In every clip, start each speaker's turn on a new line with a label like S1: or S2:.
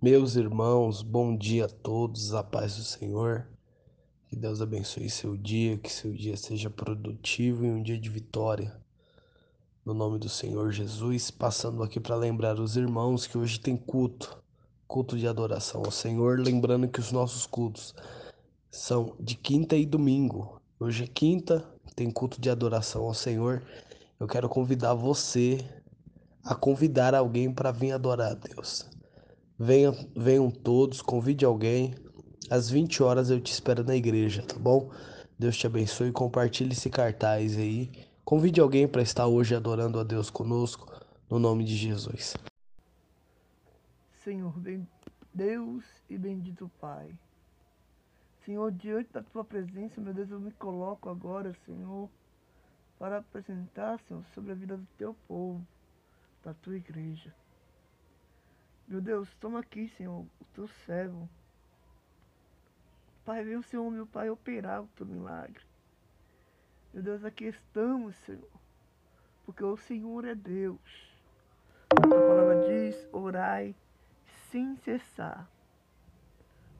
S1: Meus irmãos, bom dia a todos, a paz do Senhor. Que Deus abençoe seu dia, que seu dia seja produtivo e um dia de vitória. No nome do Senhor Jesus, passando aqui para lembrar os irmãos que hoje tem culto, culto de adoração ao Senhor, lembrando que os nossos cultos são de quinta e domingo. Hoje é quinta, tem culto de adoração ao Senhor. Eu quero convidar você a convidar alguém para vir adorar a Deus. Venham, venham todos, convide alguém. Às 20 horas eu te espero na igreja, tá bom? Deus te abençoe. Compartilhe esse cartaz aí. Convide alguém para estar hoje adorando a Deus conosco, no nome de Jesus.
S2: Senhor, Deus e bendito Pai. Senhor, diante da tua presença, meu Deus, eu me coloco agora, Senhor, para apresentar, Senhor, sobre a vida do teu povo, da tua igreja. Meu Deus, toma aqui, Senhor, o teu servo. Pai, vem o Senhor, meu Pai, operar o teu milagre. Meu Deus, aqui estamos, Senhor, porque o Senhor é Deus. A tua palavra diz, orai sem cessar.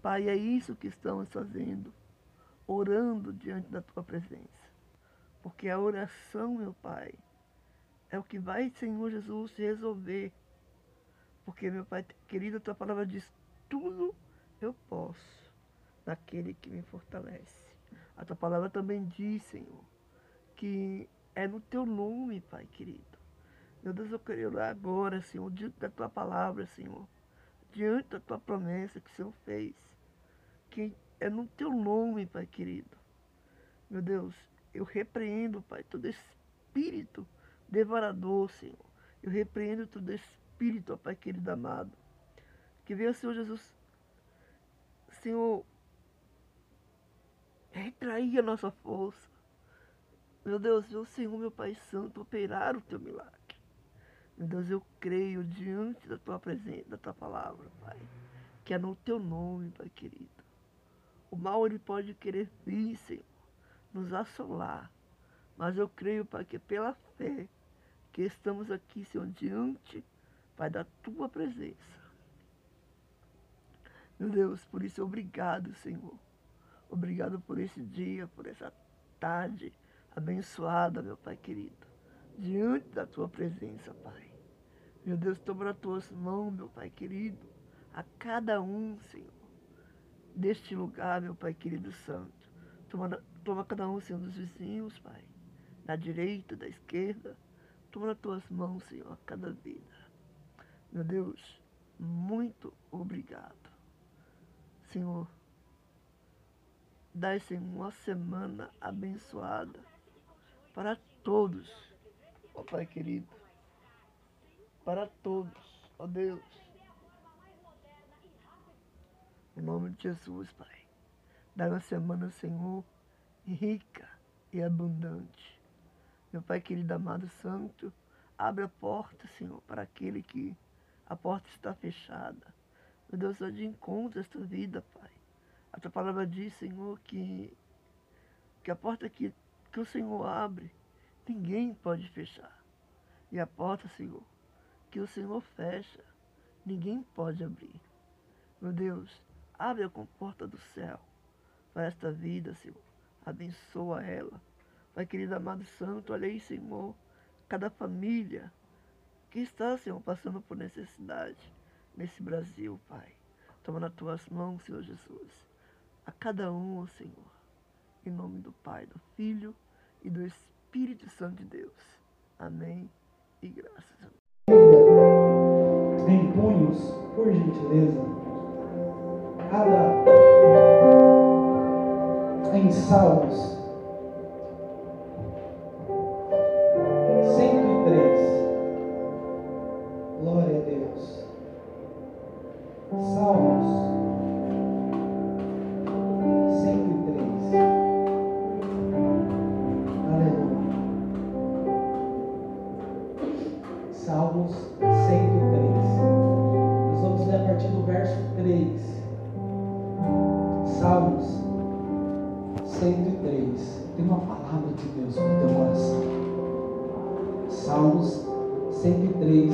S2: Pai, é isso que estamos fazendo, orando diante da tua presença. Porque a oração, meu Pai, é o que vai, Senhor Jesus, resolver porque, meu Pai querido, a tua palavra diz: tudo eu posso naquele que me fortalece. A tua palavra também diz, Senhor, que é no teu nome, Pai querido. Meu Deus, eu quero orar agora, Senhor, diante da tua palavra, Senhor, diante da tua promessa que o Senhor fez, que é no teu nome, Pai querido. Meu Deus, eu repreendo, Pai, todo espírito devorador, Senhor. Eu repreendo todo espírito Espírito, ó Pai querido amado. Que venha, Senhor Jesus, Senhor, retrair a nossa força. Meu Deus, meu Senhor, meu Pai Santo, operar o teu milagre. Meu Deus, eu creio diante da tua presença, da tua palavra, Pai, que é no teu nome, Pai querido. O mal ele pode querer vir, Senhor, nos assolar. Mas eu creio, Pai, que é pela fé que estamos aqui, Senhor, diante Pai, da tua presença. Meu Deus, por isso, obrigado, Senhor. Obrigado por esse dia, por essa tarde abençoada, meu Pai querido. Diante da tua presença, Pai. Meu Deus, toma nas tuas mãos, meu Pai querido, a cada um, Senhor, deste lugar, meu Pai querido santo. Toma, toma cada um, Senhor, dos vizinhos, Pai, da direita, da esquerda. Toma nas tuas mãos, Senhor, a cada vida. Meu Deus, muito obrigado. Senhor, dai, Senhor, uma semana abençoada para todos, ó Pai querido. Para todos, ó Deus. Em nome de Jesus, Pai. Dai uma semana, Senhor, rica e abundante. Meu Pai querido, amado Santo, abre a porta, Senhor, para aquele que a porta está fechada. Meu Deus, eu de encontro esta vida, Pai. A tua palavra diz, Senhor, que, que a porta que, que o Senhor abre, ninguém pode fechar. E a porta, Senhor, que o Senhor fecha, ninguém pode abrir. Meu Deus, abre a comporta do céu para esta vida, Senhor. Abençoa ela. Pai querido amado santo, olha aí, Senhor, cada família, que está, Senhor, passando por necessidade nesse Brasil, Pai. Toma nas tuas mãos, Senhor Jesus, a cada um, Senhor, em nome do Pai, do Filho e do Espírito Santo de Deus. Amém e graças a
S3: Deus. Em punhos, por gentileza, abra em Salmos Salmos 103. Nós vamos ler a partir do verso 3. Salmos 103. Tem uma palavra de Deus no teu coração. Salmos 103,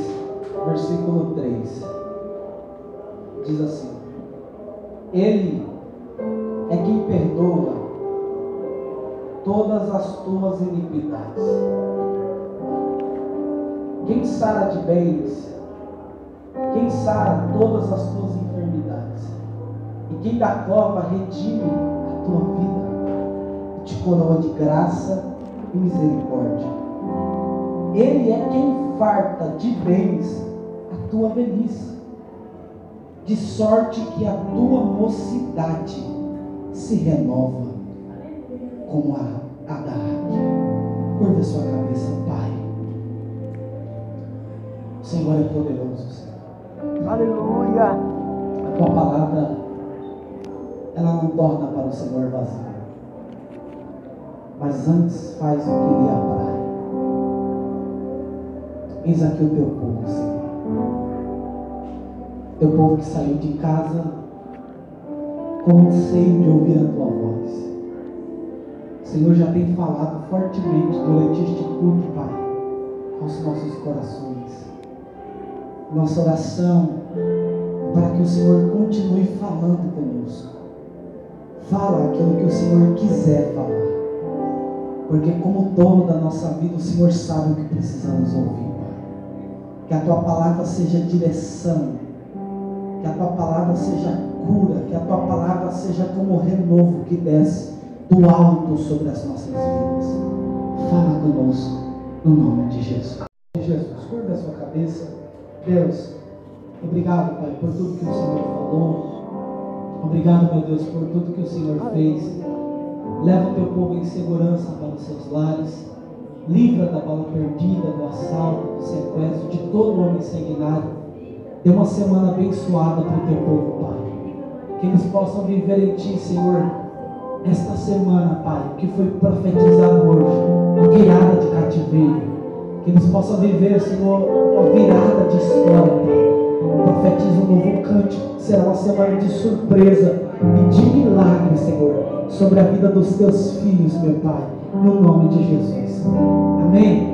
S3: versículo 3. Diz assim: Ele é quem perdoa todas as tuas iniquidades quem sara de bens, quem sara todas as tuas enfermidades, e quem da cova redime a tua vida, e te coroa de graça e misericórdia. Ele é quem farta de bens a tua velhice, de sorte que a tua mocidade se renova como a, a da. Curva a sua cabeça, Senhor é poderoso, Senhor.
S2: Aleluia.
S3: A tua palavra, ela não torna para o Senhor vazia. Mas antes faz o que lhe apraz. Eis aqui o teu povo, Senhor. Teu povo que saiu de casa com anseio de ouvir a tua voz. O Senhor já tem falado fortemente durante este culto, Pai, aos nossos corações. Nossa oração para que o Senhor continue falando conosco. Fala aquilo que o Senhor quiser falar. Porque como dono da nossa vida, o Senhor sabe o que precisamos ouvir, Pai. Que a tua palavra seja direção. Que a tua palavra seja cura. Que a tua palavra seja como o renovo que desce do alto sobre as nossas vidas. Fala conosco, no nome de Jesus. Jesus, curva a sua cabeça. Deus, obrigado, Pai, por tudo que o Senhor falou. Obrigado, meu Deus, por tudo que o Senhor fez. Leva o teu povo em segurança para os seus lares. Livra da bala perdida, do assalto, do sequestro, de todo homem sanguinário. Dê uma semana abençoada para o teu povo, Pai. Que eles possam viver em Ti, Senhor, esta semana, Pai, que foi profetizado hoje, a virada de cativeiro. Que eles possam viver, Senhor, uma virada de história, Pai. Profetiza um novo cântico. Será uma semana de surpresa e de milagre, Senhor, sobre a vida dos teus filhos, meu Pai. No nome de Jesus. Amém.